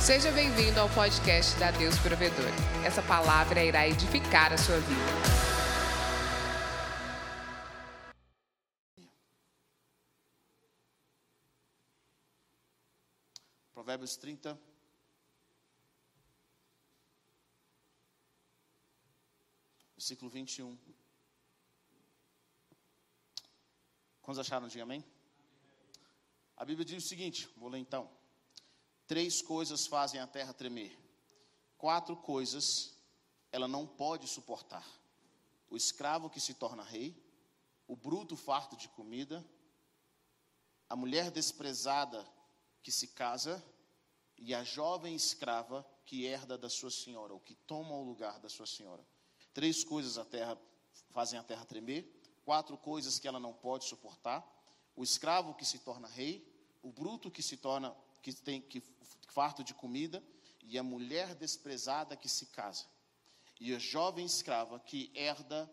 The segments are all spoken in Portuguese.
Seja bem-vindo ao podcast da Deus Provedor. Essa palavra irá edificar a sua vida. Provérbios 30. Versículo 21. Quantos acharam? Diga amém. A Bíblia diz o seguinte: vou ler então. Três coisas fazem a terra tremer. Quatro coisas ela não pode suportar: o escravo que se torna rei, o bruto farto de comida, a mulher desprezada que se casa e a jovem escrava que herda da sua senhora, ou que toma o lugar da sua senhora. Três coisas a terra fazem a terra tremer, quatro coisas que ela não pode suportar: o escravo que se torna rei, o bruto que se torna que tem que farto de comida, e a mulher desprezada que se casa, e a jovem escrava que herda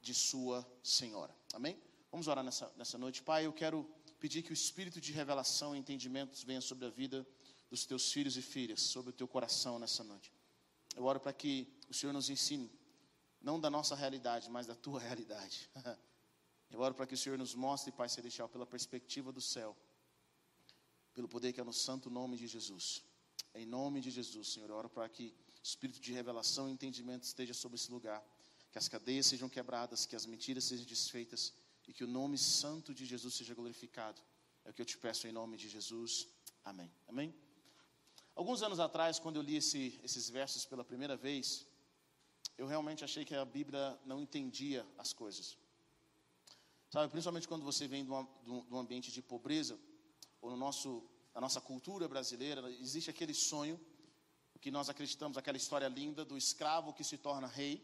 de sua senhora. Amém? Vamos orar nessa, nessa noite. Pai, eu quero pedir que o espírito de revelação e entendimento venha sobre a vida dos teus filhos e filhas, sobre o teu coração nessa noite. Eu oro para que o Senhor nos ensine, não da nossa realidade, mas da tua realidade. Eu oro para que o Senhor nos mostre, Pai Celestial, pela perspectiva do céu pelo poder que é no santo nome de Jesus. Em nome de Jesus, Senhor, eu oro para que o espírito de revelação e entendimento esteja sobre esse lugar, que as cadeias sejam quebradas, que as mentiras sejam desfeitas e que o nome santo de Jesus seja glorificado. É o que eu te peço em nome de Jesus. Amém. Amém. Alguns anos atrás, quando eu li esse, esses versos pela primeira vez, eu realmente achei que a Bíblia não entendia as coisas. Sabe, principalmente quando você vem de, uma, de um ambiente de pobreza, no nosso, na nossa cultura brasileira, existe aquele sonho que nós acreditamos, aquela história linda do escravo que se torna rei,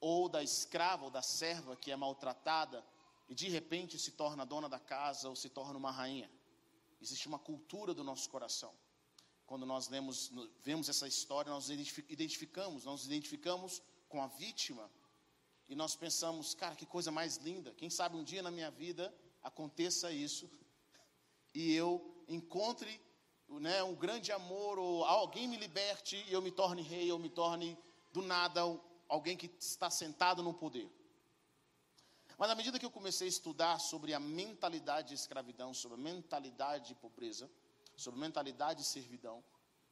ou da escrava ou da serva que é maltratada e de repente se torna dona da casa ou se torna uma rainha. Existe uma cultura do nosso coração. Quando nós lemos, vemos essa história, nós identificamos, nós nos identificamos com a vítima e nós pensamos, cara, que coisa mais linda. Quem sabe um dia na minha vida aconteça isso e eu encontre né, um grande amor, ou alguém me liberte e eu me torne rei, eu me torne do nada alguém que está sentado no poder. Mas à medida que eu comecei a estudar sobre a mentalidade de escravidão, sobre a mentalidade de pobreza, sobre a mentalidade de servidão,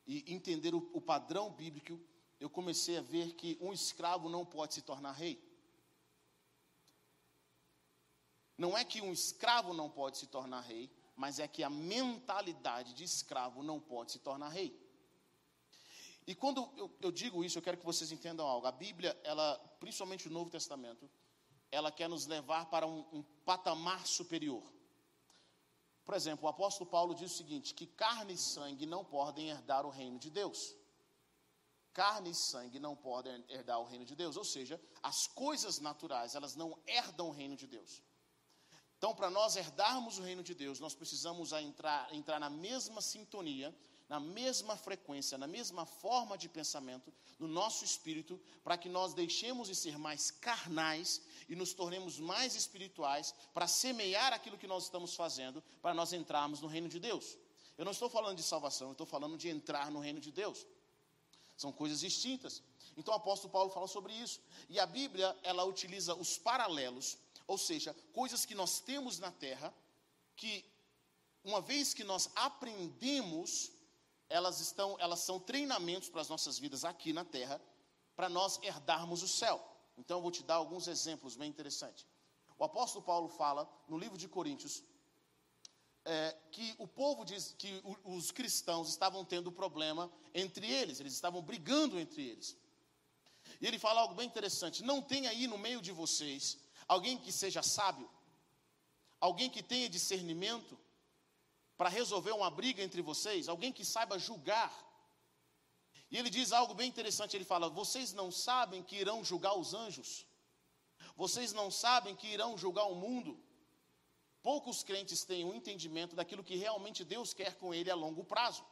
e entender o, o padrão bíblico, eu comecei a ver que um escravo não pode se tornar rei. Não é que um escravo não pode se tornar rei, mas é que a mentalidade de escravo não pode se tornar rei. E quando eu, eu, digo isso, eu quero que vocês entendam algo. A Bíblia, ela, principalmente o Novo Testamento, ela quer nos levar para um, um patamar superior. Por exemplo, o apóstolo Paulo diz o seguinte: que carne e sangue não podem herdar o reino de Deus. Carne e sangue não podem herdar o reino de Deus, ou seja, as coisas naturais, elas não herdam o reino de Deus. Então, para nós herdarmos o reino de Deus, nós precisamos entrar, entrar na mesma sintonia, na mesma frequência, na mesma forma de pensamento, no nosso espírito, para que nós deixemos de ser mais carnais e nos tornemos mais espirituais, para semear aquilo que nós estamos fazendo, para nós entrarmos no reino de Deus. Eu não estou falando de salvação, eu estou falando de entrar no reino de Deus. São coisas distintas. Então o apóstolo Paulo fala sobre isso. E a Bíblia, ela utiliza os paralelos ou seja, coisas que nós temos na terra, que uma vez que nós aprendemos, elas estão, elas são treinamentos para as nossas vidas aqui na terra, para nós herdarmos o céu. Então eu vou te dar alguns exemplos bem interessantes. O apóstolo Paulo fala no livro de Coríntios é, que o povo diz que os cristãos estavam tendo problema entre eles, eles estavam brigando entre eles. E ele fala algo bem interessante: não tem aí no meio de vocês alguém que seja sábio, alguém que tenha discernimento para resolver uma briga entre vocês, alguém que saiba julgar. E ele diz algo bem interessante: ele fala, vocês não sabem que irão julgar os anjos, vocês não sabem que irão julgar o mundo. Poucos crentes têm um entendimento daquilo que realmente Deus quer com ele a longo prazo.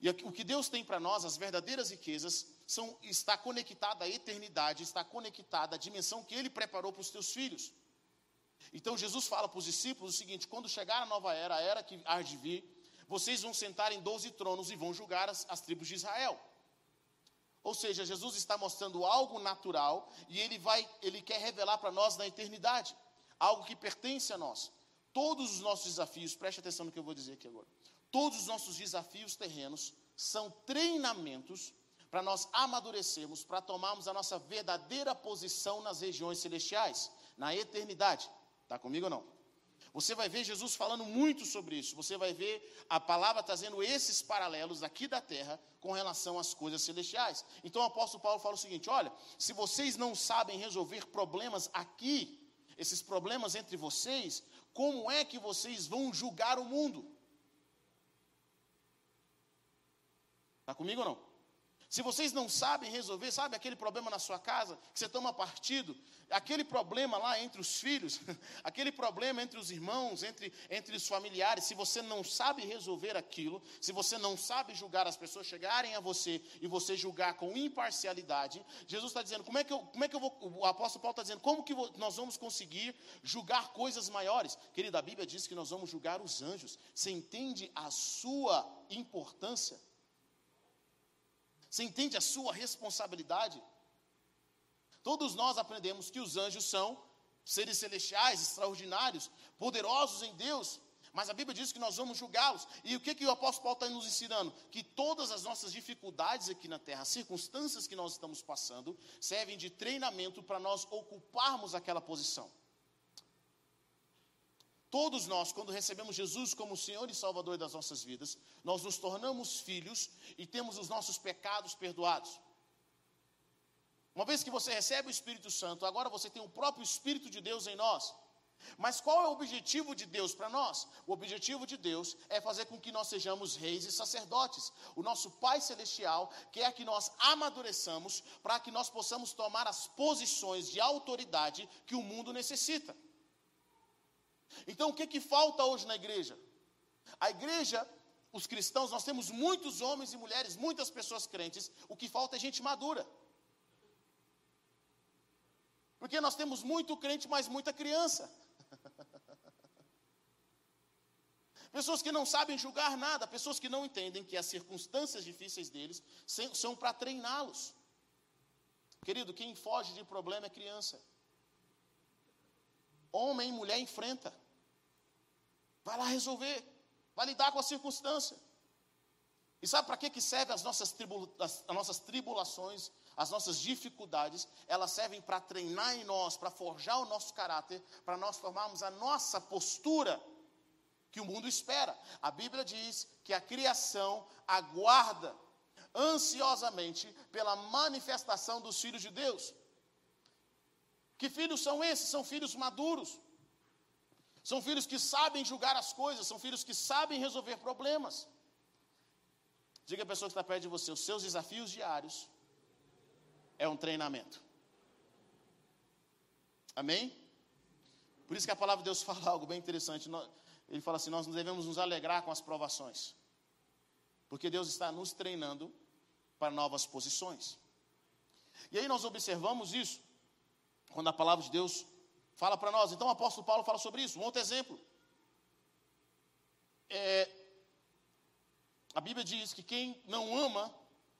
E o que Deus tem para nós, as verdadeiras riquezas, são, está conectada à eternidade, está conectada à dimensão que Ele preparou para os teus filhos. Então Jesus fala para os discípulos o seguinte: quando chegar a nova era, a era que há de vir, vocês vão sentar em doze tronos e vão julgar as, as tribos de Israel. Ou seja, Jesus está mostrando algo natural e ele vai, ele quer revelar para nós na eternidade, algo que pertence a nós. Todos os nossos desafios, preste atenção no que eu vou dizer aqui agora. Todos os nossos desafios terrenos são treinamentos para nós amadurecermos, para tomarmos a nossa verdadeira posição nas regiões celestiais, na eternidade. Está comigo ou não? Você vai ver Jesus falando muito sobre isso. Você vai ver a palavra trazendo esses paralelos aqui da terra com relação às coisas celestiais. Então o apóstolo Paulo fala o seguinte: olha, se vocês não sabem resolver problemas aqui, esses problemas entre vocês, como é que vocês vão julgar o mundo? Está comigo ou não? Se vocês não sabem resolver, sabe aquele problema na sua casa, que você toma partido, aquele problema lá entre os filhos, aquele problema entre os irmãos, entre, entre os familiares, se você não sabe resolver aquilo, se você não sabe julgar as pessoas chegarem a você e você julgar com imparcialidade, Jesus está dizendo, como é que eu, como é que eu vou, o apóstolo Paulo está dizendo, como que nós vamos conseguir julgar coisas maiores? Querido, a Bíblia diz que nós vamos julgar os anjos. Você entende a sua importância? Você entende a sua responsabilidade? Todos nós aprendemos que os anjos são seres celestiais, extraordinários, poderosos em Deus, mas a Bíblia diz que nós vamos julgá-los. E o que, que o apóstolo Paulo está nos ensinando? Que todas as nossas dificuldades aqui na terra, as circunstâncias que nós estamos passando, servem de treinamento para nós ocuparmos aquela posição. Todos nós, quando recebemos Jesus como Senhor e Salvador das nossas vidas, nós nos tornamos filhos e temos os nossos pecados perdoados. Uma vez que você recebe o Espírito Santo, agora você tem o próprio Espírito de Deus em nós. Mas qual é o objetivo de Deus para nós? O objetivo de Deus é fazer com que nós sejamos reis e sacerdotes. O nosso Pai Celestial quer que nós amadureçamos para que nós possamos tomar as posições de autoridade que o mundo necessita. Então, o que, que falta hoje na igreja? A igreja, os cristãos, nós temos muitos homens e mulheres, muitas pessoas crentes, o que falta é gente madura. Porque nós temos muito crente, mas muita criança. Pessoas que não sabem julgar nada, pessoas que não entendem que as circunstâncias difíceis deles são para treiná-los. Querido, quem foge de problema é criança. Homem e mulher enfrenta. Vai lá resolver. Vai lidar com a circunstância. E sabe para que, que servem as nossas, as, as nossas tribulações, as nossas dificuldades? Elas servem para treinar em nós, para forjar o nosso caráter, para nós formarmos a nossa postura que o mundo espera. A Bíblia diz que a criação aguarda ansiosamente pela manifestação dos filhos de Deus. Que filhos são esses? São filhos maduros. São filhos que sabem julgar as coisas, são filhos que sabem resolver problemas. Diga a pessoa que está perto de você: os seus desafios diários é um treinamento. Amém? Por isso que a palavra de Deus fala algo bem interessante. Ele fala assim: nós devemos nos alegrar com as provações, porque Deus está nos treinando para novas posições. E aí nós observamos isso quando a palavra de Deus fala para nós. Então o apóstolo Paulo fala sobre isso. Um outro exemplo. É, a Bíblia diz que quem não ama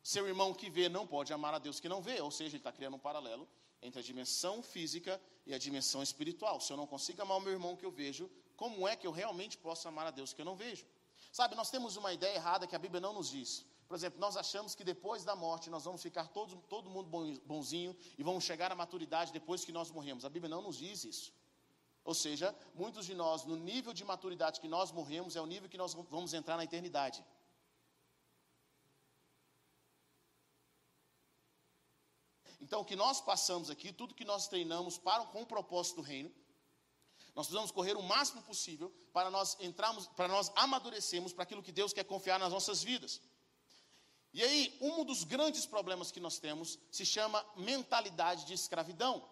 seu irmão que vê não pode amar a Deus que não vê. Ou seja, ele está criando um paralelo entre a dimensão física e a dimensão espiritual. Se eu não consigo amar o meu irmão que eu vejo, como é que eu realmente posso amar a Deus que eu não vejo? Sabe, nós temos uma ideia errada que a Bíblia não nos diz. Por exemplo, nós achamos que depois da morte nós vamos ficar todo, todo mundo bonzinho e vamos chegar à maturidade depois que nós morremos. A Bíblia não nos diz isso. Ou seja, muitos de nós, no nível de maturidade que nós morremos, é o nível que nós vamos entrar na eternidade. Então, o que nós passamos aqui, tudo que nós treinamos para, com o propósito do reino, nós precisamos correr o máximo possível para nós entrarmos, para nós amadurecermos para aquilo que Deus quer confiar nas nossas vidas. E aí, um dos grandes problemas que nós temos se chama mentalidade de escravidão.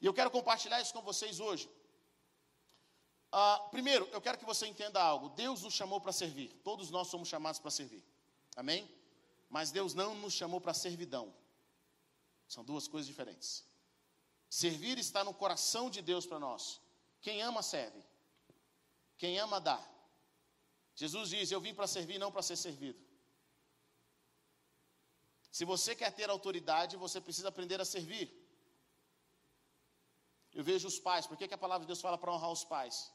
E eu quero compartilhar isso com vocês hoje. Uh, primeiro, eu quero que você entenda algo. Deus nos chamou para servir. Todos nós somos chamados para servir. Amém? Mas Deus não nos chamou para servidão. São duas coisas diferentes. Servir está no coração de Deus para nós. Quem ama, serve. Quem ama, dá. Jesus diz: Eu vim para servir, não para ser servido. Se você quer ter autoridade, você precisa aprender a servir. Eu vejo os pais, por que, que a palavra de Deus fala para honrar os pais?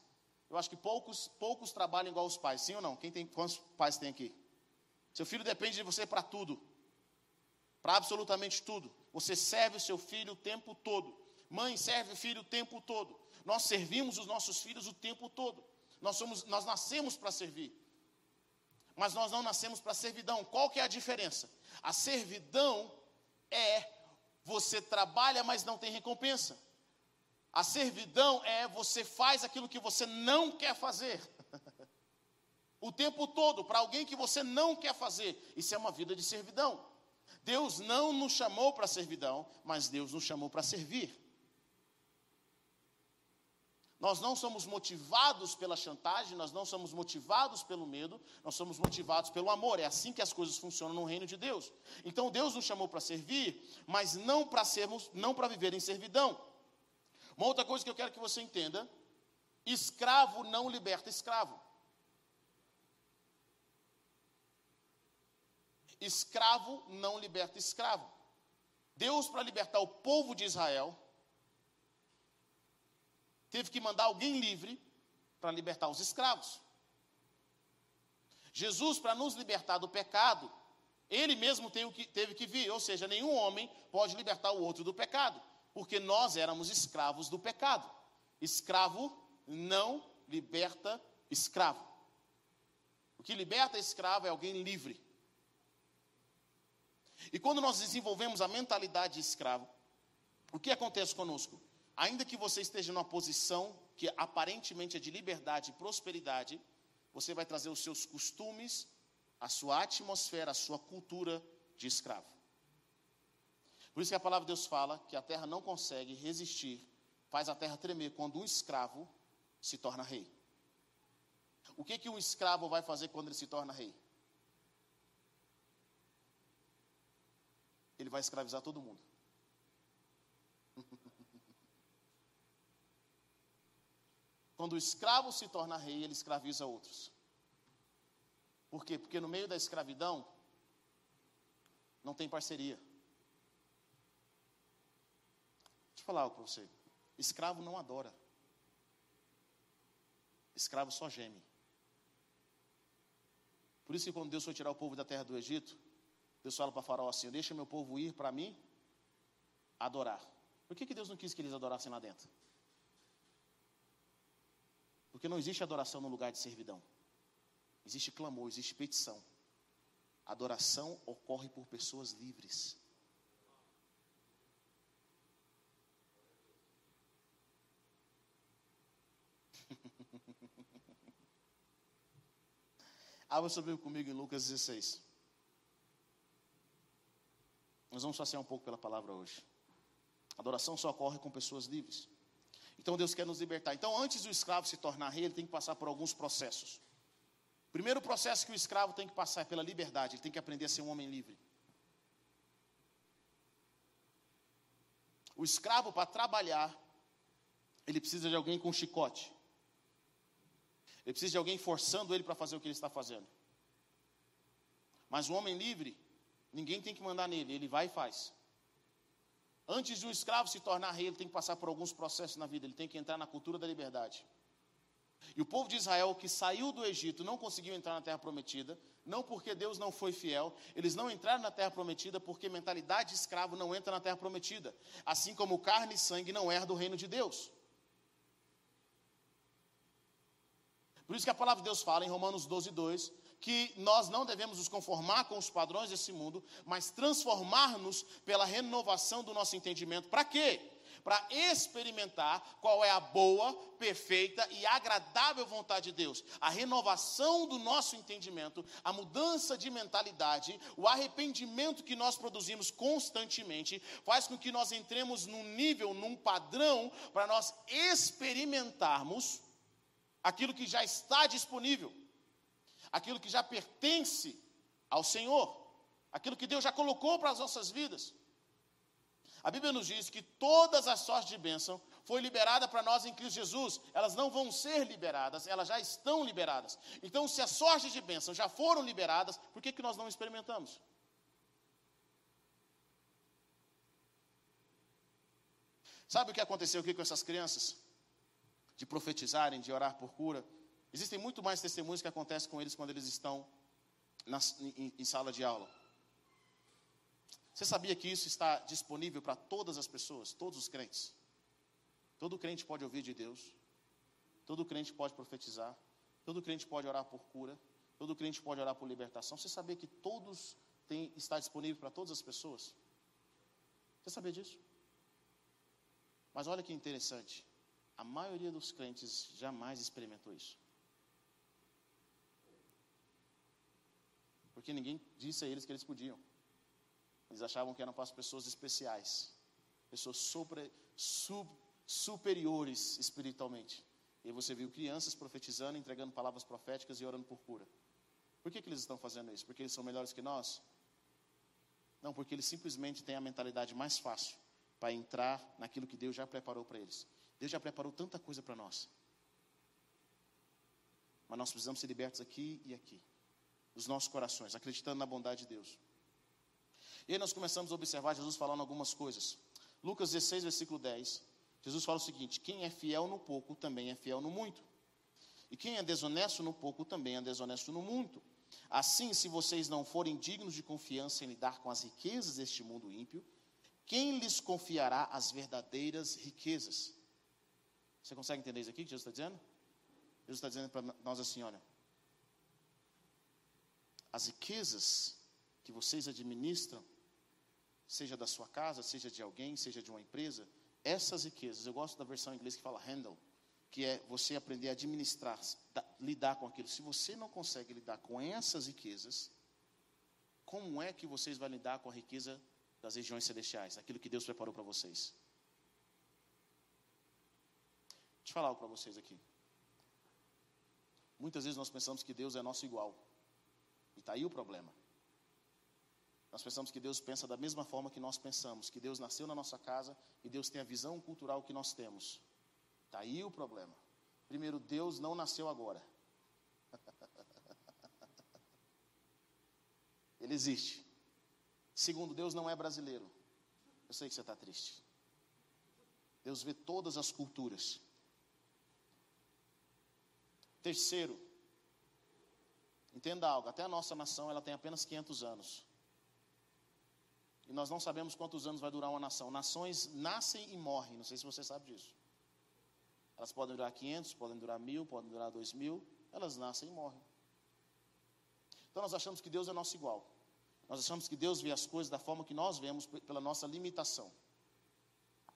Eu acho que poucos, poucos trabalham igual os pais, sim ou não? Quem tem, quantos pais tem aqui? Seu filho depende de você para tudo, para absolutamente tudo. Você serve o seu filho o tempo todo. Mãe serve o filho o tempo todo. Nós servimos os nossos filhos o tempo todo. Nós, somos, nós nascemos para servir. Mas nós não nascemos para servidão. Qual que é a diferença? A servidão é você trabalha, mas não tem recompensa. A servidão é você faz aquilo que você não quer fazer. o tempo todo, para alguém que você não quer fazer. Isso é uma vida de servidão. Deus não nos chamou para servidão, mas Deus nos chamou para servir. Nós não somos motivados pela chantagem, nós não somos motivados pelo medo, nós somos motivados pelo amor. É assim que as coisas funcionam no reino de Deus. Então Deus nos chamou para servir, mas não para sermos, não para viver em servidão. Uma outra coisa que eu quero que você entenda: escravo não liberta escravo. Escravo não liberta escravo. Deus, para libertar o povo de Israel, teve que mandar alguém livre para libertar os escravos. Jesus, para nos libertar do pecado, ele mesmo teve que vir, ou seja, nenhum homem pode libertar o outro do pecado, porque nós éramos escravos do pecado. Escravo não liberta escravo. O que liberta escravo é alguém livre. E quando nós desenvolvemos a mentalidade de escravo, o que acontece conosco? Ainda que você esteja numa posição que aparentemente é de liberdade e prosperidade, você vai trazer os seus costumes, a sua atmosfera, a sua cultura de escravo. Por isso que a palavra de Deus fala que a terra não consegue resistir, faz a terra tremer quando um escravo se torna rei. O que que um escravo vai fazer quando ele se torna rei? Ele vai escravizar todo mundo. Quando o escravo se torna rei, ele escraviza outros. Por quê? Porque no meio da escravidão não tem parceria. Deixa eu falar algo para você. Escravo não adora. Escravo só geme. Por isso que quando Deus foi tirar o povo da terra do Egito, Deus fala para Faraó assim: Deixa meu povo ir para mim adorar. Por que, que Deus não quis que eles adorassem lá dentro? Porque não existe adoração no lugar de servidão. Existe clamor, existe petição. Adoração ocorre por pessoas livres. Abra sobre comigo em Lucas 16. Nós vamos passear um pouco pela palavra hoje. Adoração só ocorre com pessoas livres. Então Deus quer nos libertar. Então, antes do escravo se tornar rei, ele tem que passar por alguns processos. O primeiro processo que o escravo tem que passar é pela liberdade, ele tem que aprender a ser um homem livre. O escravo, para trabalhar, ele precisa de alguém com chicote. Ele precisa de alguém forçando ele para fazer o que ele está fazendo. Mas o homem livre, ninguém tem que mandar nele, ele vai e faz. Antes de um escravo se tornar rei, ele tem que passar por alguns processos na vida, ele tem que entrar na cultura da liberdade. E o povo de Israel que saiu do Egito não conseguiu entrar na terra prometida, não porque Deus não foi fiel, eles não entraram na terra prometida porque mentalidade de escravo não entra na terra prometida, assim como carne e sangue não herda do reino de Deus. Por isso que a palavra de Deus fala em Romanos 12, 2, que nós não devemos nos conformar com os padrões desse mundo, mas transformar-nos pela renovação do nosso entendimento. Para quê? Para experimentar qual é a boa, perfeita e agradável vontade de Deus. A renovação do nosso entendimento, a mudança de mentalidade, o arrependimento que nós produzimos constantemente, faz com que nós entremos num nível, num padrão, para nós experimentarmos aquilo que já está disponível aquilo que já pertence ao Senhor, aquilo que Deus já colocou para as nossas vidas. A Bíblia nos diz que todas as sortes de bênção foi liberada para nós em Cristo Jesus, elas não vão ser liberadas, elas já estão liberadas. Então, se as sortes de bênção já foram liberadas, por que, que nós não experimentamos? Sabe o que aconteceu aqui com essas crianças? De profetizarem, de orar por cura. Existem muito mais testemunhos que acontecem com eles quando eles estão em, em sala de aula. Você sabia que isso está disponível para todas as pessoas, todos os crentes? Todo crente pode ouvir de Deus, todo crente pode profetizar, todo crente pode orar por cura, todo crente pode orar por libertação. Você sabia que todos têm, está disponível para todas as pessoas? Você sabia disso? Mas olha que interessante, a maioria dos crentes jamais experimentou isso. Porque ninguém disse a eles que eles podiam. Eles achavam que eram para as pessoas especiais, pessoas sub, superiores espiritualmente. E você viu crianças profetizando, entregando palavras proféticas e orando por cura. Por que, que eles estão fazendo isso? Porque eles são melhores que nós? Não, porque eles simplesmente têm a mentalidade mais fácil para entrar naquilo que Deus já preparou para eles. Deus já preparou tanta coisa para nós. Mas nós precisamos ser libertos aqui e aqui, dos nossos corações, acreditando na bondade de Deus. E aí nós começamos a observar Jesus falando algumas coisas. Lucas 16, versículo 10. Jesus fala o seguinte: Quem é fiel no pouco também é fiel no muito. E quem é desonesto no pouco também é desonesto no muito. Assim, se vocês não forem dignos de confiança em lidar com as riquezas deste mundo ímpio, quem lhes confiará as verdadeiras riquezas? Você consegue entender isso aqui que Jesus está dizendo? Jesus está dizendo para nós assim: olha, as riquezas que vocês administram, seja da sua casa, seja de alguém, seja de uma empresa, essas riquezas, eu gosto da versão em inglês que fala handle, que é você aprender a administrar, lidar com aquilo. Se você não consegue lidar com essas riquezas, como é que vocês vão lidar com a riqueza das regiões celestiais, aquilo que Deus preparou para vocês? Deixa eu falar algo para vocês aqui. Muitas vezes nós pensamos que Deus é nosso igual. Está aí o problema. Nós pensamos que Deus pensa da mesma forma que nós pensamos, que Deus nasceu na nossa casa e Deus tem a visão cultural que nós temos. Está aí o problema. Primeiro, Deus não nasceu agora. Ele existe. Segundo, Deus não é brasileiro. Eu sei que você está triste. Deus vê todas as culturas. Terceiro, entenda algo, até a nossa nação ela tem apenas 500 anos. E nós não sabemos quantos anos vai durar uma nação. Nações nascem e morrem, não sei se você sabe disso. Elas podem durar 500, podem durar mil, podem durar dois mil. Elas nascem e morrem. Então nós achamos que Deus é nosso igual. Nós achamos que Deus vê as coisas da forma que nós vemos pela nossa limitação.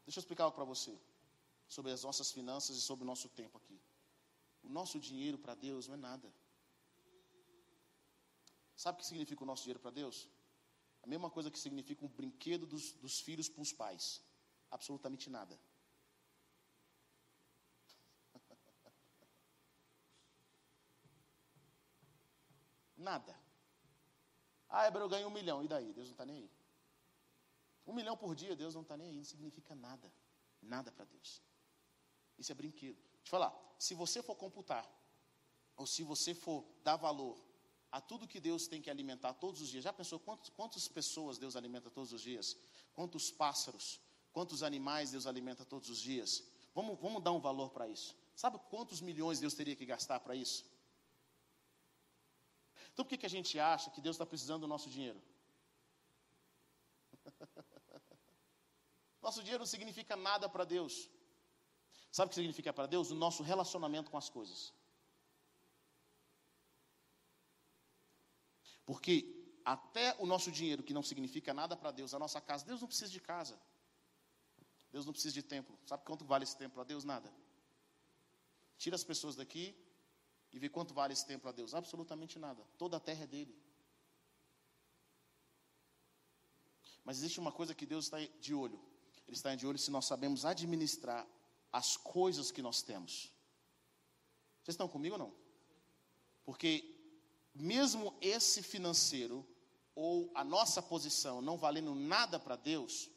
Deixa eu explicar algo para você sobre as nossas finanças e sobre o nosso tempo aqui. O nosso dinheiro para Deus não é nada. Sabe o que significa o nosso dinheiro para Deus? A mesma coisa que significa um brinquedo dos, dos filhos para os pais. Absolutamente nada. Nada. Ah, Hebreu ganha um milhão. E daí? Deus não está nem aí. Um milhão por dia, Deus não está nem aí. Não significa nada. Nada para Deus. Isso é brinquedo. Deixa eu falar. Se você for computar, ou se você for dar valor a tudo que Deus tem que alimentar todos os dias. Já pensou quantos, quantas pessoas Deus alimenta todos os dias? Quantos pássaros, quantos animais Deus alimenta todos os dias? Vamos, vamos dar um valor para isso. Sabe quantos milhões Deus teria que gastar para isso? Então por que, que a gente acha que Deus está precisando do nosso dinheiro? nosso dinheiro não significa nada para Deus. Sabe o que significa para Deus? O nosso relacionamento com as coisas. Porque até o nosso dinheiro, que não significa nada para Deus, a nossa casa, Deus não precisa de casa. Deus não precisa de templo. Sabe quanto vale esse templo a Deus? Nada. Tira as pessoas daqui e vê quanto vale esse templo a Deus. Absolutamente nada. Toda a terra é dele. Mas existe uma coisa que Deus está de olho. Ele está de olho se nós sabemos administrar as coisas que nós temos. Vocês estão comigo ou não? Porque mesmo esse financeiro ou a nossa posição não valendo nada para Deus,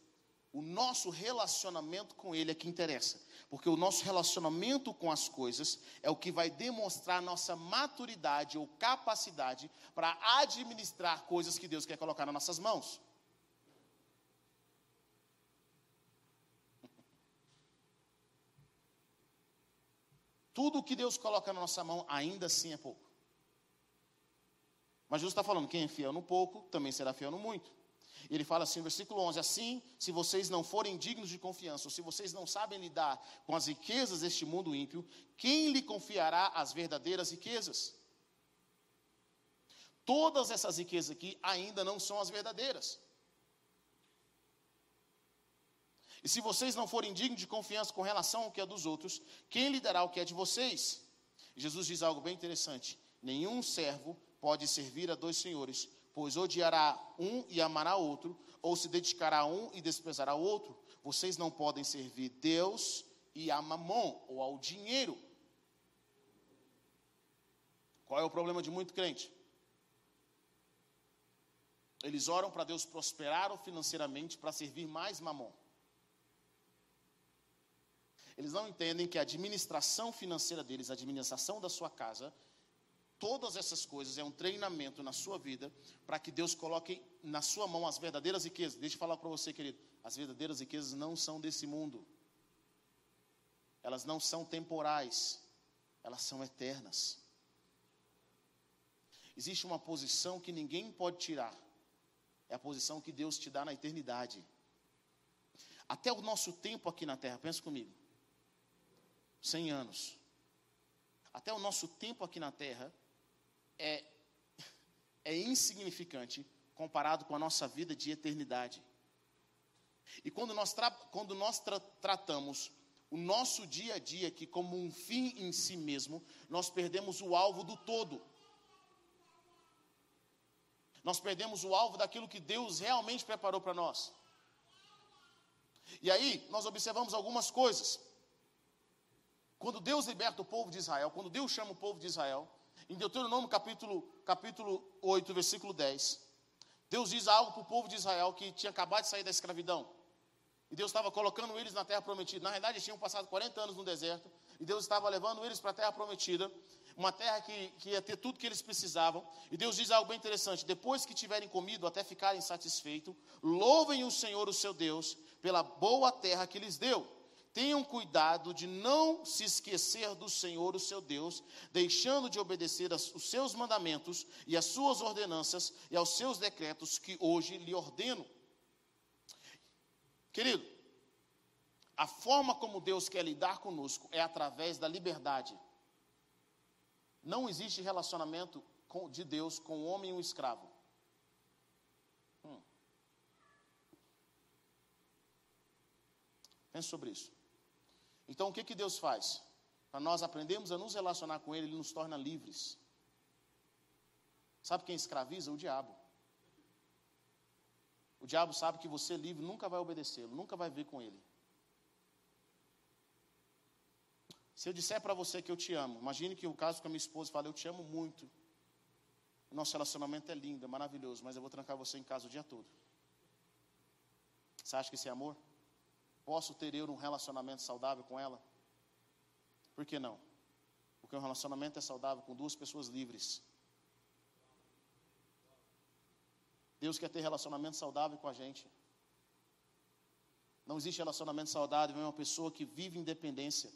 O nosso relacionamento com Ele é que interessa. Porque o nosso relacionamento com as coisas é o que vai demonstrar nossa maturidade ou capacidade para administrar coisas que Deus quer colocar nas nossas mãos. Tudo que Deus coloca na nossa mão ainda assim é pouco. Mas Jesus está falando: quem é fiel no pouco, também será fiel no muito. E ele fala assim, versículo 11: Assim, se vocês não forem dignos de confiança, ou se vocês não sabem lidar com as riquezas deste mundo ímpio, quem lhe confiará as verdadeiras riquezas? Todas essas riquezas aqui ainda não são as verdadeiras. E se vocês não forem dignos de confiança com relação ao que é dos outros, quem lhe dará o que é de vocês? Jesus diz algo bem interessante: nenhum servo pode servir a dois senhores, pois odiará um e amará outro, ou se dedicará a um e desprezará o outro. Vocês não podem servir Deus e a mamon, ou ao dinheiro. Qual é o problema de muito crente? Eles oram para Deus prosperar financeiramente para servir mais mamon. Eles não entendem que a administração financeira deles, a administração da sua casa, Todas essas coisas é um treinamento na sua vida para que Deus coloque na sua mão as verdadeiras riquezas. Deixa eu falar para você, querido. As verdadeiras riquezas não são desse mundo. Elas não são temporais. Elas são eternas. Existe uma posição que ninguém pode tirar. É a posição que Deus te dá na eternidade. Até o nosso tempo aqui na terra, pensa comigo. 100 anos. Até o nosso tempo aqui na terra é, é insignificante comparado com a nossa vida de eternidade. E quando nós, quando nós tra tratamos o nosso dia a dia aqui como um fim em si mesmo, nós perdemos o alvo do todo. Nós perdemos o alvo daquilo que Deus realmente preparou para nós. E aí, nós observamos algumas coisas. Quando Deus liberta o povo de Israel, quando Deus chama o povo de Israel, em Deuteronômio capítulo, capítulo 8, versículo 10, Deus diz algo para o povo de Israel que tinha acabado de sair da escravidão. E Deus estava colocando eles na terra prometida. Na realidade, eles tinham passado 40 anos no deserto. E Deus estava levando eles para a terra prometida. Uma terra que, que ia ter tudo que eles precisavam. E Deus diz algo bem interessante: depois que tiverem comido até ficarem satisfeitos, louvem o Senhor, o seu Deus, pela boa terra que lhes deu. Tenham cuidado de não se esquecer do Senhor, o seu Deus, deixando de obedecer os seus mandamentos e as suas ordenanças e aos seus decretos que hoje lhe ordeno. Querido, a forma como Deus quer lidar conosco é através da liberdade. Não existe relacionamento de Deus com o homem e o escravo. Hum. Pense sobre isso. Então o que, que Deus faz? Para nós aprendermos a nos relacionar com Ele, Ele nos torna livres. Sabe quem escraviza? O diabo. O diabo sabe que você livre nunca vai obedecê-lo, nunca vai vir com ele. Se eu disser para você que eu te amo, imagine que o caso com a minha esposa fala, eu te amo muito. Nosso relacionamento é lindo, é maravilhoso, mas eu vou trancar você em casa o dia todo. Você acha que isso é amor? Posso ter eu um relacionamento saudável com ela? Por que não? Porque um relacionamento é saudável com duas pessoas livres. Deus quer ter relacionamento saudável com a gente. Não existe relacionamento saudável em uma pessoa que vive independência.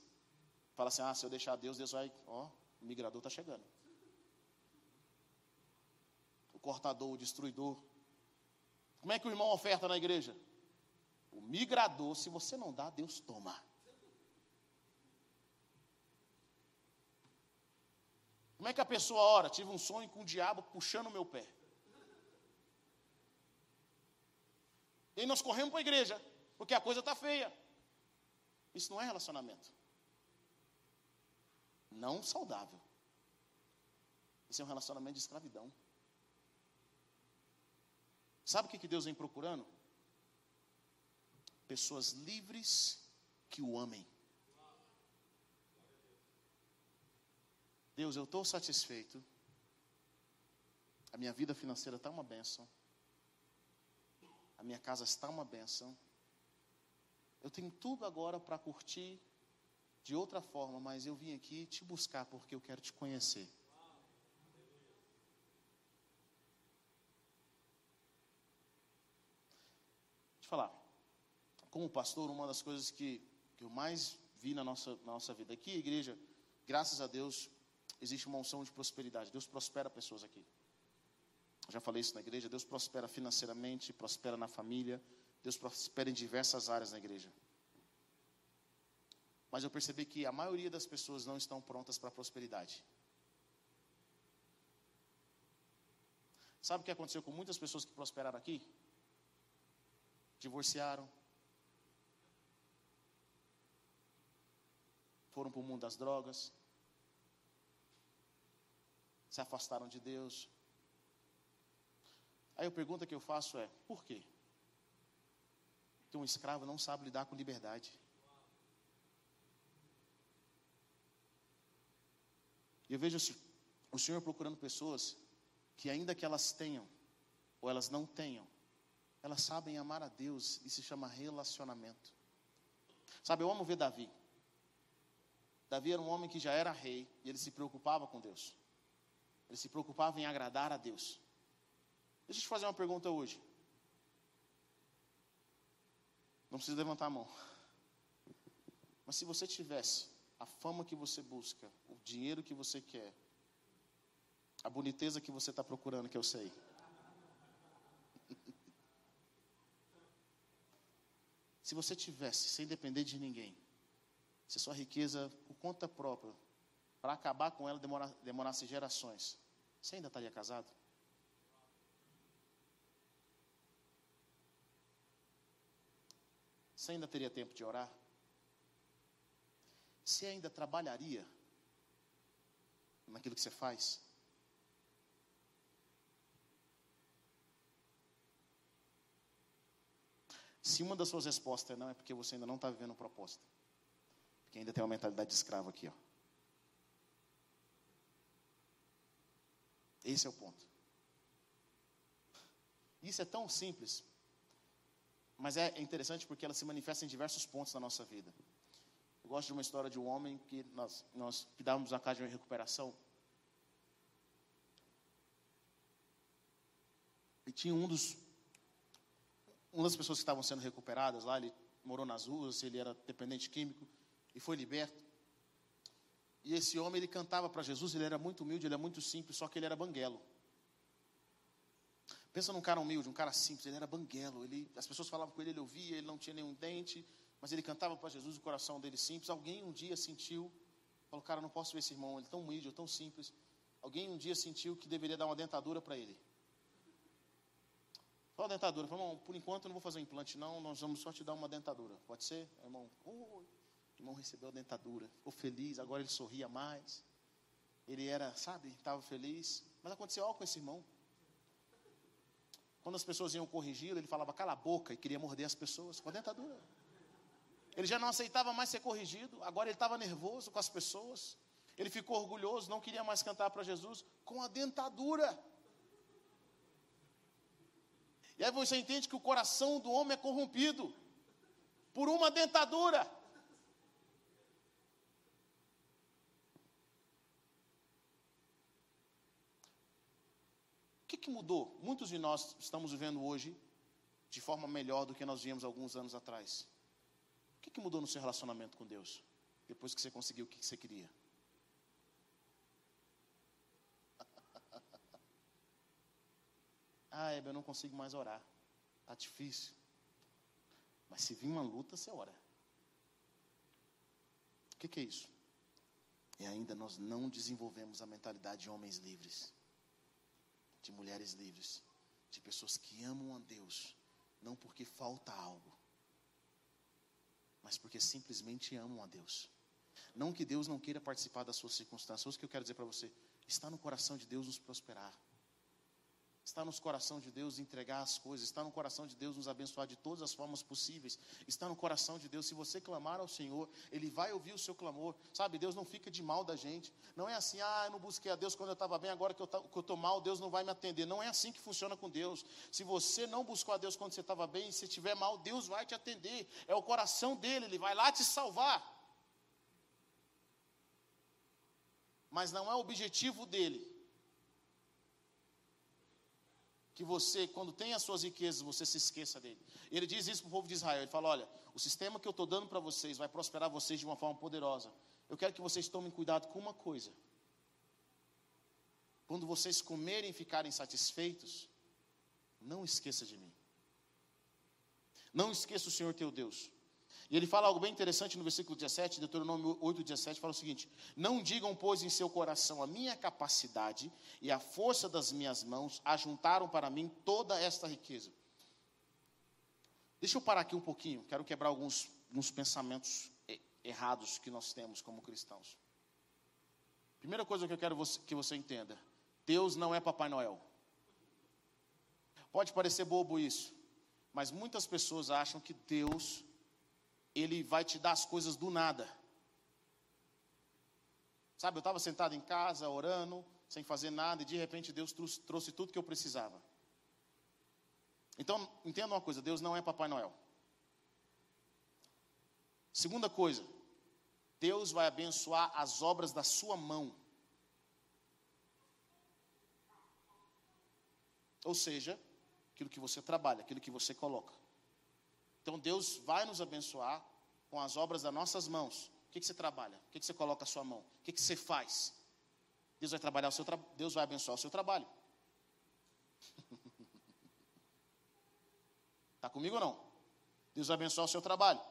Fala assim: ah, se eu deixar Deus, Deus vai. Ó, o migrador está chegando. O cortador, o destruidor. Como é que o irmão oferta na igreja? O migrador, se você não dá, Deus toma. Como é que a pessoa ora? Tive um sonho com o diabo puxando o meu pé. E nós corremos para a igreja, porque a coisa está feia. Isso não é relacionamento. Não saudável. Isso é um relacionamento de escravidão. Sabe o que Deus vem procurando? Pessoas livres que o amem. Deus, eu estou satisfeito. A minha vida financeira está uma benção. A minha casa está uma benção. Eu tenho tudo agora para curtir de outra forma, mas eu vim aqui te buscar porque eu quero te conhecer. Deixa eu falar. Como pastor, uma das coisas que, que eu mais vi na nossa, na nossa vida aqui, igreja, graças a Deus, existe uma unção de prosperidade. Deus prospera pessoas aqui. já falei isso na igreja. Deus prospera financeiramente, prospera na família. Deus prospera em diversas áreas na igreja. Mas eu percebi que a maioria das pessoas não estão prontas para a prosperidade. Sabe o que aconteceu com muitas pessoas que prosperaram aqui? Divorciaram. Foram para o mundo das drogas. Se afastaram de Deus. Aí a pergunta que eu faço é: por quê? Porque um escravo não sabe lidar com liberdade. E eu vejo o Senhor procurando pessoas que, ainda que elas tenham, ou elas não tenham, elas sabem amar a Deus e se chama relacionamento. Sabe, eu amo ver Davi. Davi era um homem que já era rei e ele se preocupava com Deus. Ele se preocupava em agradar a Deus. Deixa eu te fazer uma pergunta hoje. Não precisa levantar a mão. Mas se você tivesse a fama que você busca, o dinheiro que você quer, a boniteza que você está procurando, que eu sei. se você tivesse, sem depender de ninguém, se sua riqueza por conta própria, para acabar com ela demora, demorasse gerações, você ainda estaria casado? Você ainda teria tempo de orar? Você ainda trabalharia naquilo que você faz? Se uma das suas respostas é não, é porque você ainda não está vivendo o propósito. Porque ainda tem uma mentalidade de escravo aqui, ó. Esse é o ponto. Isso é tão simples, mas é interessante porque ela se manifesta em diversos pontos da nossa vida. Eu gosto de uma história de um homem que nós, nós cuidávamos na casa de recuperação. E tinha um dos. Uma das pessoas que estavam sendo recuperadas lá, ele morou nas ruas, ele era dependente químico e foi liberto. E esse homem, ele cantava para Jesus, ele era muito humilde, ele era muito simples, só que ele era banguelo. Pensa num cara humilde, um cara simples, ele era banguelo. Ele, as pessoas falavam com ele, ele ouvia, ele não tinha nenhum dente, mas ele cantava para Jesus, o coração dele simples. Alguém um dia sentiu, falou, cara, não posso ver esse irmão, ele é tão humilde, tão simples. Alguém um dia sentiu que deveria dar uma dentadura para ele. A dentadura? Falou, irmão, por enquanto eu não vou fazer um implante, não, nós vamos só te dar uma dentadura. Pode ser? Irmão, o irmão recebeu a dentadura, ficou feliz, agora ele sorria mais. Ele era, sabe, estava feliz. Mas aconteceu algo com esse irmão. Quando as pessoas iam corrigi-lo, ele falava cala a boca e queria morder as pessoas com a dentadura. Ele já não aceitava mais ser corrigido, agora ele estava nervoso com as pessoas. Ele ficou orgulhoso, não queria mais cantar para Jesus com a dentadura. E aí você entende que o coração do homem é corrompido por uma dentadura. Que, mudou? Muitos de nós estamos vivendo hoje de forma melhor do que nós vimos alguns anos atrás. O que, que mudou no seu relacionamento com Deus? Depois que você conseguiu o que você queria? ah, Hebe, eu não consigo mais orar. Está difícil. Mas se vir uma luta, você ora. O que, que é isso? E ainda nós não desenvolvemos a mentalidade de homens livres, de mulheres livres, de pessoas que amam a Deus, não porque falta algo, mas porque simplesmente amam a Deus. Não que Deus não queira participar das suas circunstâncias. O que eu quero dizer para você, está no coração de Deus nos prosperar. Está no coração de Deus entregar as coisas, está no coração de Deus nos abençoar de todas as formas possíveis, está no coração de Deus. Se você clamar ao Senhor, Ele vai ouvir o seu clamor, sabe? Deus não fica de mal da gente, não é assim, ah, eu não busquei a Deus quando eu estava bem, agora que eu estou mal, Deus não vai me atender. Não é assim que funciona com Deus. Se você não buscou a Deus quando você estava bem, se estiver mal, Deus vai te atender, é o coração dele, Ele vai lá te salvar. Mas não é o objetivo dele que você, quando tem as suas riquezas, você se esqueça dele. Ele diz isso para o povo de Israel. Ele fala: olha, o sistema que eu estou dando para vocês vai prosperar vocês de uma forma poderosa. Eu quero que vocês tomem cuidado com uma coisa. Quando vocês comerem e ficarem satisfeitos, não esqueça de mim. Não esqueça o Senhor teu Deus. E ele fala algo bem interessante no versículo 17, Deuteronômio 8, 17, fala o seguinte: Não digam, pois, em seu coração, a minha capacidade e a força das minhas mãos ajuntaram para mim toda esta riqueza. Deixa eu parar aqui um pouquinho, quero quebrar alguns, alguns pensamentos errados que nós temos como cristãos. Primeira coisa que eu quero que você entenda: Deus não é Papai Noel. Pode parecer bobo isso, mas muitas pessoas acham que Deus ele vai te dar as coisas do nada. Sabe, eu estava sentado em casa, orando, sem fazer nada, e de repente Deus trouxe, trouxe tudo que eu precisava. Então, entenda uma coisa: Deus não é Papai Noel. Segunda coisa, Deus vai abençoar as obras da sua mão. Ou seja, aquilo que você trabalha, aquilo que você coloca. Então Deus vai nos abençoar com as obras das nossas mãos. O que, que você trabalha? O que, que você coloca a sua mão? O que, que você faz? Deus vai trabalhar o seu. Deus vai abençoar o seu trabalho. Está comigo ou não? Deus vai abençoar o seu trabalho.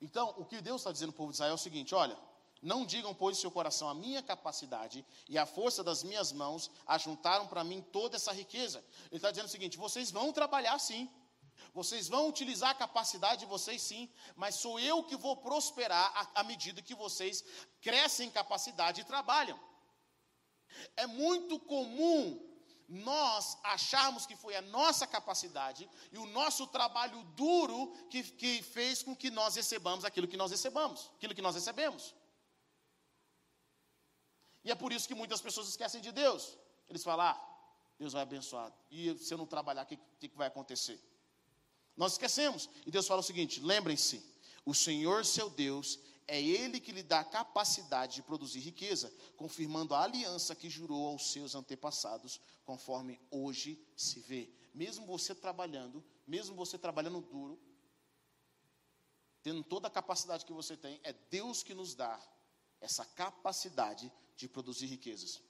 Então, o que Deus está dizendo para o povo de Israel é o seguinte: olha, não digam, pois, seu coração, a minha capacidade e a força das minhas mãos ajuntaram para mim toda essa riqueza. Ele está dizendo o seguinte: vocês vão trabalhar sim. Vocês vão utilizar a capacidade de vocês sim, mas sou eu que vou prosperar à medida que vocês crescem em capacidade e trabalham. É muito comum nós acharmos que foi a nossa capacidade e o nosso trabalho duro que, que fez com que nós recebamos aquilo que nós recebamos, aquilo que nós recebemos. E é por isso que muitas pessoas esquecem de Deus. Eles falam, ah, Deus vai abençoar. E se eu não trabalhar, o que, que vai acontecer? Nós esquecemos. E Deus fala o seguinte: lembrem-se, o Senhor seu Deus é Ele que lhe dá a capacidade de produzir riqueza, confirmando a aliança que jurou aos seus antepassados, conforme hoje se vê. Mesmo você trabalhando, mesmo você trabalhando duro, tendo toda a capacidade que você tem, é Deus que nos dá essa capacidade de produzir riquezas.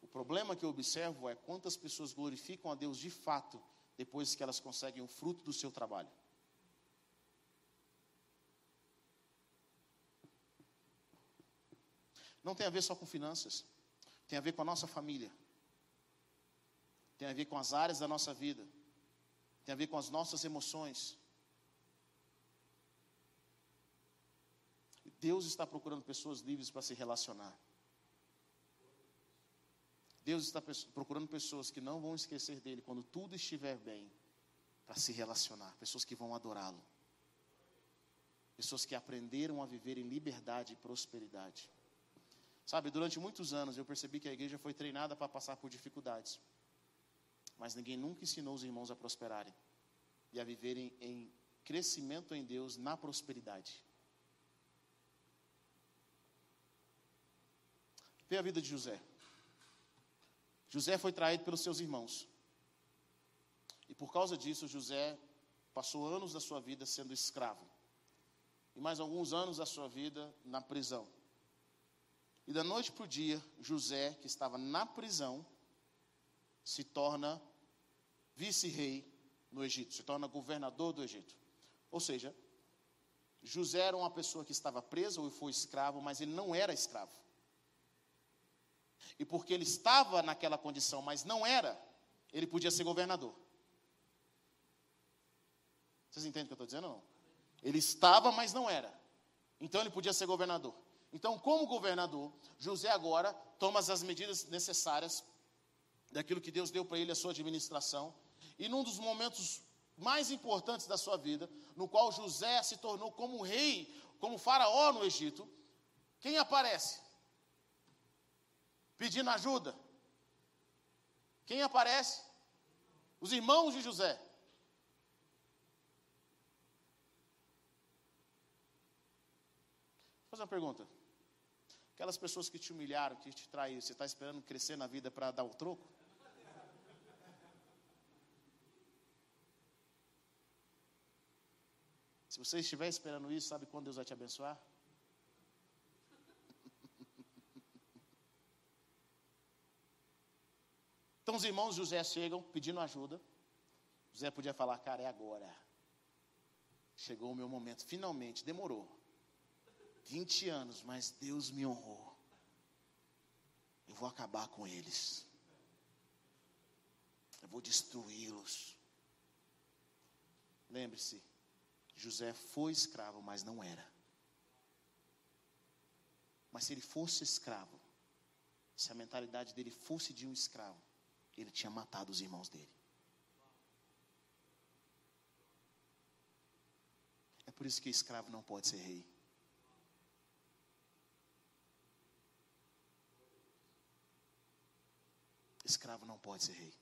O problema que eu observo é quantas pessoas glorificam a Deus de fato depois que elas conseguem o fruto do seu trabalho. Não tem a ver só com finanças, tem a ver com a nossa família, tem a ver com as áreas da nossa vida, tem a ver com as nossas emoções. Deus está procurando pessoas livres para se relacionar. Deus está procurando pessoas que não vão esquecer dele quando tudo estiver bem, para se relacionar, pessoas que vão adorá-lo, pessoas que aprenderam a viver em liberdade e prosperidade. Sabe, durante muitos anos eu percebi que a igreja foi treinada para passar por dificuldades, mas ninguém nunca ensinou os irmãos a prosperarem e a viverem em crescimento em Deus na prosperidade. Vê a vida de José. José foi traído pelos seus irmãos. E por causa disso, José passou anos da sua vida sendo escravo. E mais alguns anos da sua vida na prisão. E da noite para o dia, José, que estava na prisão, se torna vice-rei no Egito, se torna governador do Egito. Ou seja, José era uma pessoa que estava presa ou foi escravo, mas ele não era escravo. E porque ele estava naquela condição, mas não era, ele podia ser governador. Vocês entendem o que eu estou dizendo ou não? Ele estava, mas não era. Então ele podia ser governador. Então, como governador, José agora toma as medidas necessárias daquilo que Deus deu para ele, a sua administração. E num dos momentos mais importantes da sua vida, no qual José se tornou como rei, como faraó no Egito, quem aparece? Pedindo ajuda. Quem aparece? Os irmãos de José. Vou fazer uma pergunta. Aquelas pessoas que te humilharam, que te traíram, você está esperando crescer na vida para dar o troco? Se você estiver esperando isso, sabe quando Deus vai te abençoar? Então os irmãos José chegam pedindo ajuda. José podia falar, cara, é agora. Chegou o meu momento, finalmente, demorou. 20 anos, mas Deus me honrou. Eu vou acabar com eles. Eu vou destruí-los. Lembre-se, José foi escravo, mas não era. Mas se ele fosse escravo, se a mentalidade dele fosse de um escravo, ele tinha matado os irmãos dele. É por isso que escravo não pode ser rei. Escravo não pode ser rei.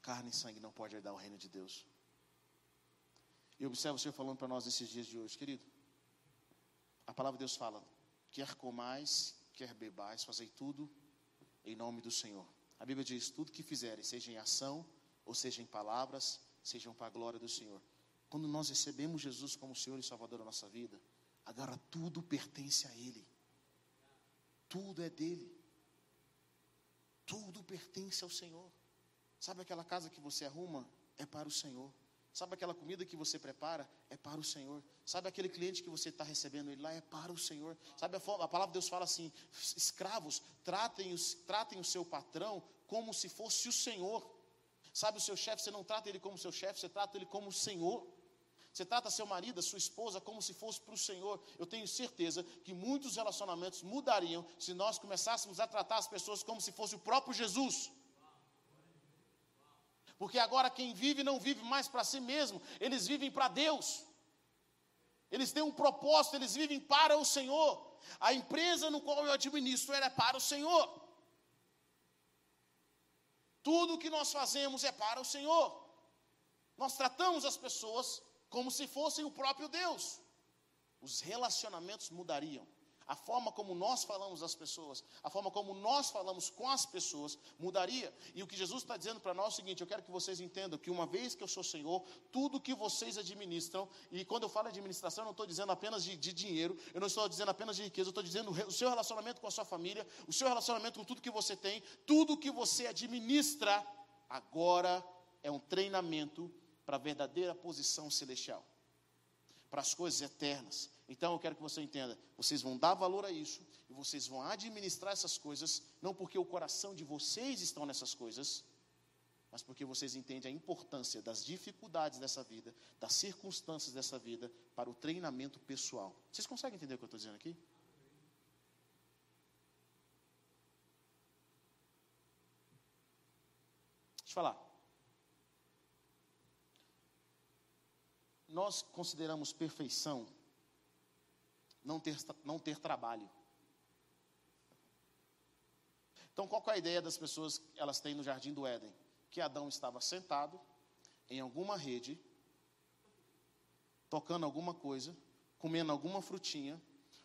Carne e sangue não pode herdar o reino de Deus. E observa o Senhor falando para nós nesses dias de hoje, querido. A palavra de Deus fala: quer comais, quer bebais, fazei tudo em nome do Senhor. A Bíblia diz: tudo que fizerem, seja em ação ou seja em palavras, sejam para a glória do Senhor. Quando nós recebemos Jesus como Senhor e Salvador da nossa vida, agora tudo pertence a Ele. Tudo é dele. Tudo pertence ao Senhor. Sabe aquela casa que você arruma? É para o Senhor. Sabe aquela comida que você prepara? É para o Senhor. Sabe aquele cliente que você está recebendo ele lá? É para o Senhor. Sabe a, a palavra de Deus fala assim: escravos, tratem, os, tratem o seu patrão como se fosse o Senhor. Sabe o seu chefe, você não trata ele como seu chefe, você trata ele como o Senhor. Você trata seu marido, sua esposa, como se fosse para o Senhor. Eu tenho certeza que muitos relacionamentos mudariam se nós começássemos a tratar as pessoas como se fosse o próprio Jesus. Porque agora quem vive não vive mais para si mesmo, eles vivem para Deus. Eles têm um propósito, eles vivem para o Senhor. A empresa no qual eu administro é para o Senhor. Tudo que nós fazemos é para o Senhor. Nós tratamos as pessoas como se fossem o próprio Deus. Os relacionamentos mudariam a forma como nós falamos às pessoas, a forma como nós falamos com as pessoas mudaria. E o que Jesus está dizendo para nós é o seguinte: eu quero que vocês entendam que uma vez que eu sou Senhor, tudo que vocês administram, e quando eu falo administração, eu não estou dizendo apenas de, de, dinheiro, eu não estou dizendo apenas de riqueza, eu estou dizendo o seu relacionamento com a sua família, o seu relacionamento com tudo que você tem, tudo que você administra, agora é um treinamento para a verdadeira posição celestial, para as coisas eternas então eu quero que você entenda: vocês vão dar valor a isso e vocês vão administrar essas coisas, não porque o coração de vocês estão nessas coisas, mas porque vocês entendem a importância das dificuldades dessa vida, das circunstâncias dessa vida para o treinamento pessoal. Vocês conseguem entender o que eu estou dizendo aqui? Deixa eu falar. Nós consideramos perfeição não ter, não ter trabalho. Então, qual é a ideia das pessoas que elas têm no jardim do Éden? Que Adão estava sentado em alguma rede, tocando alguma coisa, comendo alguma frutinha,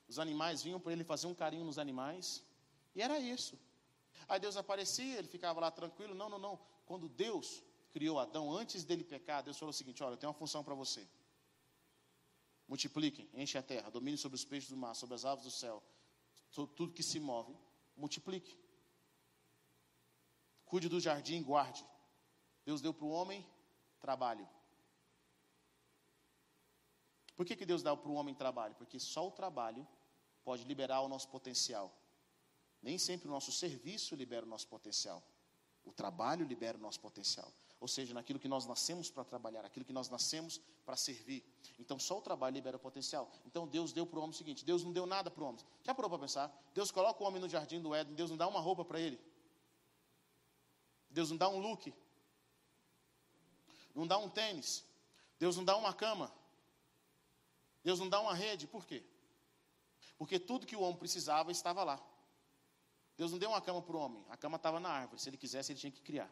os animais vinham para ele fazer um carinho nos animais, e era isso. Aí Deus aparecia, ele ficava lá tranquilo. Não, não, não. Quando Deus criou Adão, antes dele pecar, Deus falou o seguinte: olha, eu tenho uma função para você. Multipliquem, enchem a terra, domine sobre os peixes do mar, sobre as aves do céu, tudo que se move. Multiplique. Cuide do jardim, guarde. Deus deu para o homem trabalho. Por que, que Deus dá para o homem trabalho? Porque só o trabalho pode liberar o nosso potencial. Nem sempre o nosso serviço libera o nosso potencial. O trabalho libera o nosso potencial. Ou seja, naquilo que nós nascemos para trabalhar, aquilo que nós nascemos para servir. Então, só o trabalho libera potencial. Então, Deus deu para o homem o seguinte: Deus não deu nada para o homem. Já parou para pensar? Deus coloca o homem no jardim do Éden, Deus não dá uma roupa para ele. Deus não dá um look. Não dá um tênis. Deus não dá uma cama. Deus não dá uma rede. Por quê? Porque tudo que o homem precisava estava lá. Deus não deu uma cama para o homem, a cama estava na árvore. Se ele quisesse, ele tinha que criar.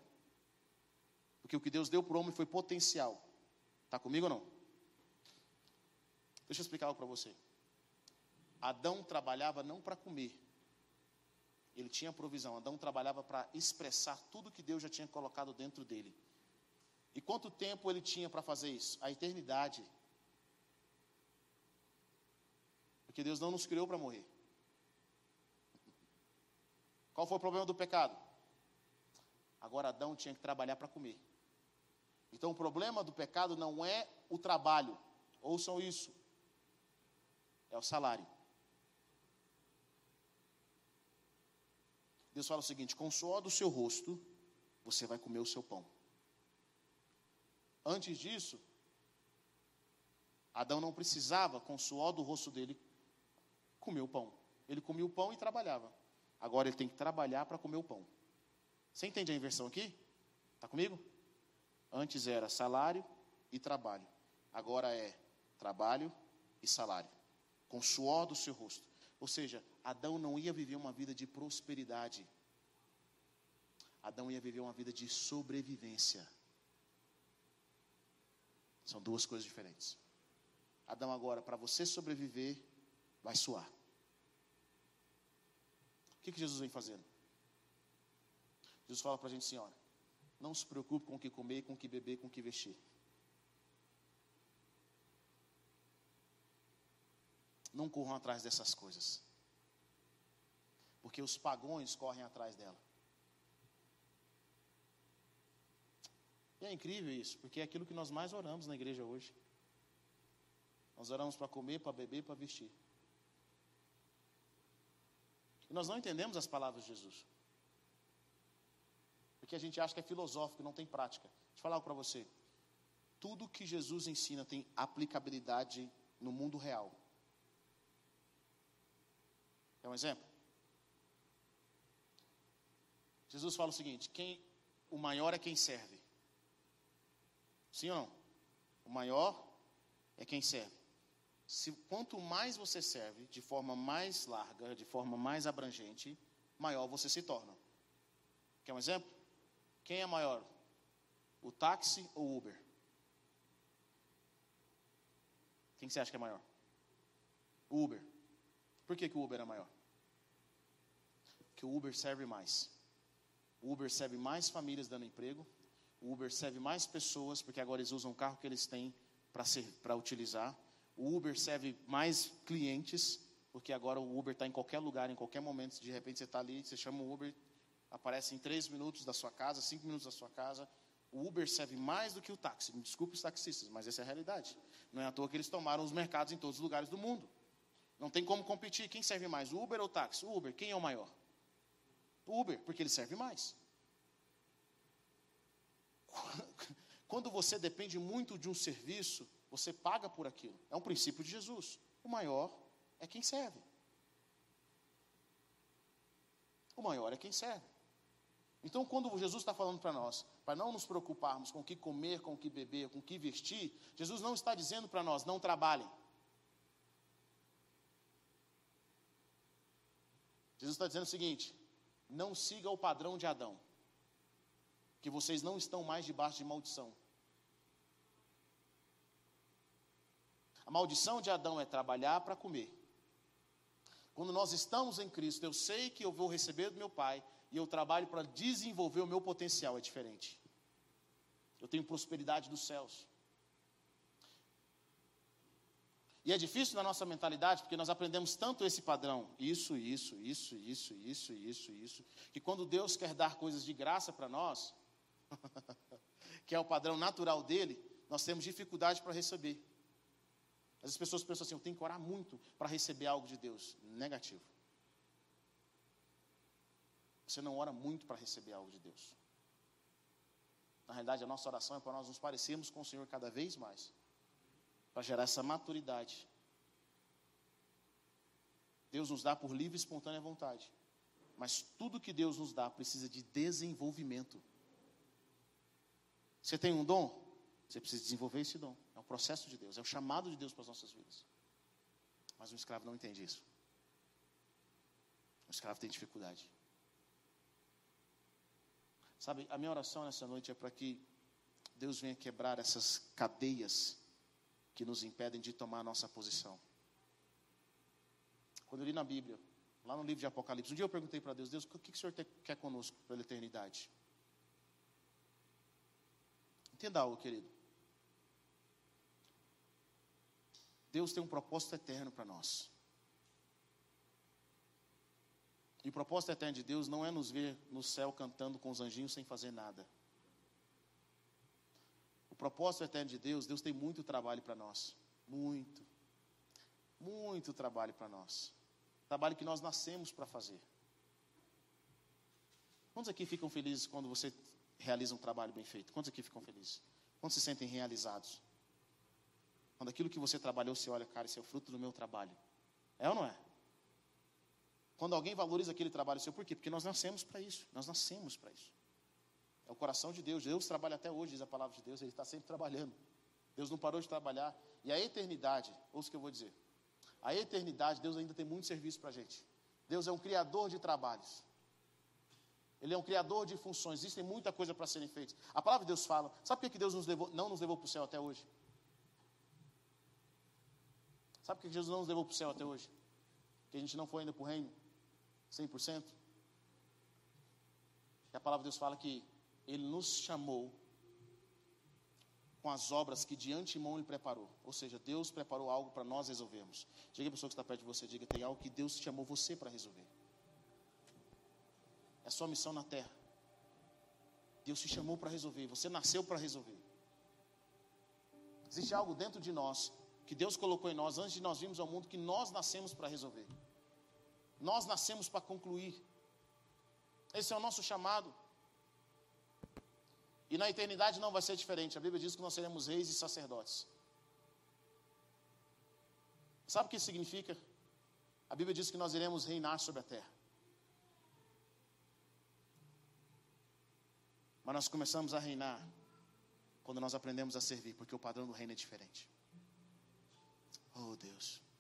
Porque o que Deus deu para o homem foi potencial. Está comigo ou não? Deixa eu explicar algo para você. Adão trabalhava não para comer, ele tinha provisão. Adão trabalhava para expressar tudo que Deus já tinha colocado dentro dele. E quanto tempo ele tinha para fazer isso? A eternidade. Porque Deus não nos criou para morrer. Qual foi o problema do pecado? Agora Adão tinha que trabalhar para comer. Então o problema do pecado não é o trabalho, ouçam isso, é o salário. Deus fala o seguinte: com o suor do seu rosto, você vai comer o seu pão. Antes disso, Adão não precisava, com o suor do rosto dele, comer o pão. Ele comia o pão e trabalhava. Agora ele tem que trabalhar para comer o pão. Você entende a inversão aqui? Está comigo? Antes era salário e trabalho. Agora é trabalho e salário. Com suor do seu rosto. Ou seja, Adão não ia viver uma vida de prosperidade. Adão ia viver uma vida de sobrevivência. São duas coisas diferentes. Adão agora, para você sobreviver, vai suar que, que Jesus vem fazendo? Jesus fala para a gente assim: olha, não se preocupe com o que comer, com o que beber, com o que vestir. Não corram atrás dessas coisas. Porque os pagões correm atrás dela. E é incrível isso, porque é aquilo que nós mais oramos na igreja hoje. Nós oramos para comer, para beber, para vestir. E nós não entendemos as palavras de Jesus. Porque a gente acha que é filosófico, não tem prática. Deixa eu falar algo para você. Tudo que Jesus ensina tem aplicabilidade no mundo real. É um exemplo? Jesus fala o seguinte: quem o maior é quem serve. Sim ou não? O maior é quem serve se quanto mais você serve, de forma mais larga, de forma mais abrangente, maior você se torna. Quer um exemplo? Quem é maior? O táxi ou o Uber? Quem você acha que é maior? O Uber. Por que, que o Uber é maior? Porque o Uber serve mais. O Uber serve mais famílias dando emprego. O Uber serve mais pessoas, porque agora eles usam o carro que eles têm para utilizar. O Uber serve mais clientes, porque agora o Uber está em qualquer lugar, em qualquer momento. De repente você está ali, você chama o Uber, aparece em três minutos da sua casa, cinco minutos da sua casa. O Uber serve mais do que o táxi. Me desculpe os taxistas, mas essa é a realidade. Não é à toa que eles tomaram os mercados em todos os lugares do mundo. Não tem como competir. Quem serve mais, o Uber ou o táxi? O Uber. Quem é o maior? O Uber, porque ele serve mais. Quando você depende muito de um serviço, você paga por aquilo. É um princípio de Jesus. O maior é quem serve. O maior é quem serve. Então, quando Jesus está falando para nós, para não nos preocuparmos com o que comer, com o que beber, com o que vestir, Jesus não está dizendo para nós, não trabalhem. Jesus está dizendo o seguinte: não siga o padrão de Adão, que vocês não estão mais debaixo de maldição. A maldição de Adão é trabalhar para comer. Quando nós estamos em Cristo, eu sei que eu vou receber do meu Pai e eu trabalho para desenvolver o meu potencial, é diferente. Eu tenho prosperidade dos céus. E é difícil na nossa mentalidade, porque nós aprendemos tanto esse padrão, isso, isso, isso, isso, isso, isso, isso, que quando Deus quer dar coisas de graça para nós, que é o padrão natural dele, nós temos dificuldade para receber. As pessoas pensam assim: eu tenho que orar muito para receber algo de Deus. Negativo. Você não ora muito para receber algo de Deus. Na realidade, a nossa oração é para nós nos parecermos com o Senhor cada vez mais, para gerar essa maturidade. Deus nos dá por livre e espontânea vontade, mas tudo que Deus nos dá precisa de desenvolvimento. Você tem um dom? Você precisa desenvolver esse dom. É um processo de Deus, é o chamado de Deus para as nossas vidas. Mas um escravo não entende isso. O escravo tem dificuldade. Sabe, a minha oração nessa noite é para que Deus venha quebrar essas cadeias que nos impedem de tomar a nossa posição. Quando eu li na Bíblia, lá no livro de Apocalipse, um dia eu perguntei para Deus: Deus, o que, o Senhor quer conosco pela eternidade? Entenda algo, querido. Deus tem um propósito eterno para nós. E o propósito eterno de Deus não é nos ver no céu cantando com os anjinhos sem fazer nada. O propósito eterno de Deus, Deus tem muito trabalho para nós. Muito. Muito trabalho para nós. Trabalho que nós nascemos para fazer. Quantos aqui ficam felizes quando você realiza um trabalho bem feito? Quantos aqui ficam felizes? Quantos se sentem realizados? Quando aquilo que você trabalhou, você olha, cara, esse é o fruto do meu trabalho. É ou não é? Quando alguém valoriza aquele trabalho seu, por quê? Porque nós nascemos para isso. Nós nascemos para isso. É o coração de Deus. Deus trabalha até hoje, diz a palavra de Deus. Ele está sempre trabalhando. Deus não parou de trabalhar. E a eternidade, ouça o que eu vou dizer. A eternidade, Deus ainda tem muito serviço para a gente. Deus é um criador de trabalhos. Ele é um criador de funções. Existem muita coisa para serem feitas. A palavra de Deus fala. Sabe por que Deus nos levou, não nos levou para o céu até hoje? Sabe por que Jesus não nos levou para o céu até hoje? Que a gente não foi ainda para o reino? 100%? E a palavra de Deus fala que Ele nos chamou com as obras que de antemão Ele preparou. Ou seja, Deus preparou algo para nós resolvermos. Diga a pessoa que está perto de você, diga, tem algo que Deus chamou você para resolver. É sua missão na terra. Deus te chamou para resolver, você nasceu para resolver. Existe algo dentro de nós que Deus colocou em nós antes de nós virmos ao mundo que nós nascemos para resolver. Nós nascemos para concluir. Esse é o nosso chamado. E na eternidade não vai ser diferente. A Bíblia diz que nós seremos reis e sacerdotes. Sabe o que isso significa? A Bíblia diz que nós iremos reinar sobre a terra. Mas nós começamos a reinar quando nós aprendemos a servir, porque o padrão do reino é diferente. Oh Deus.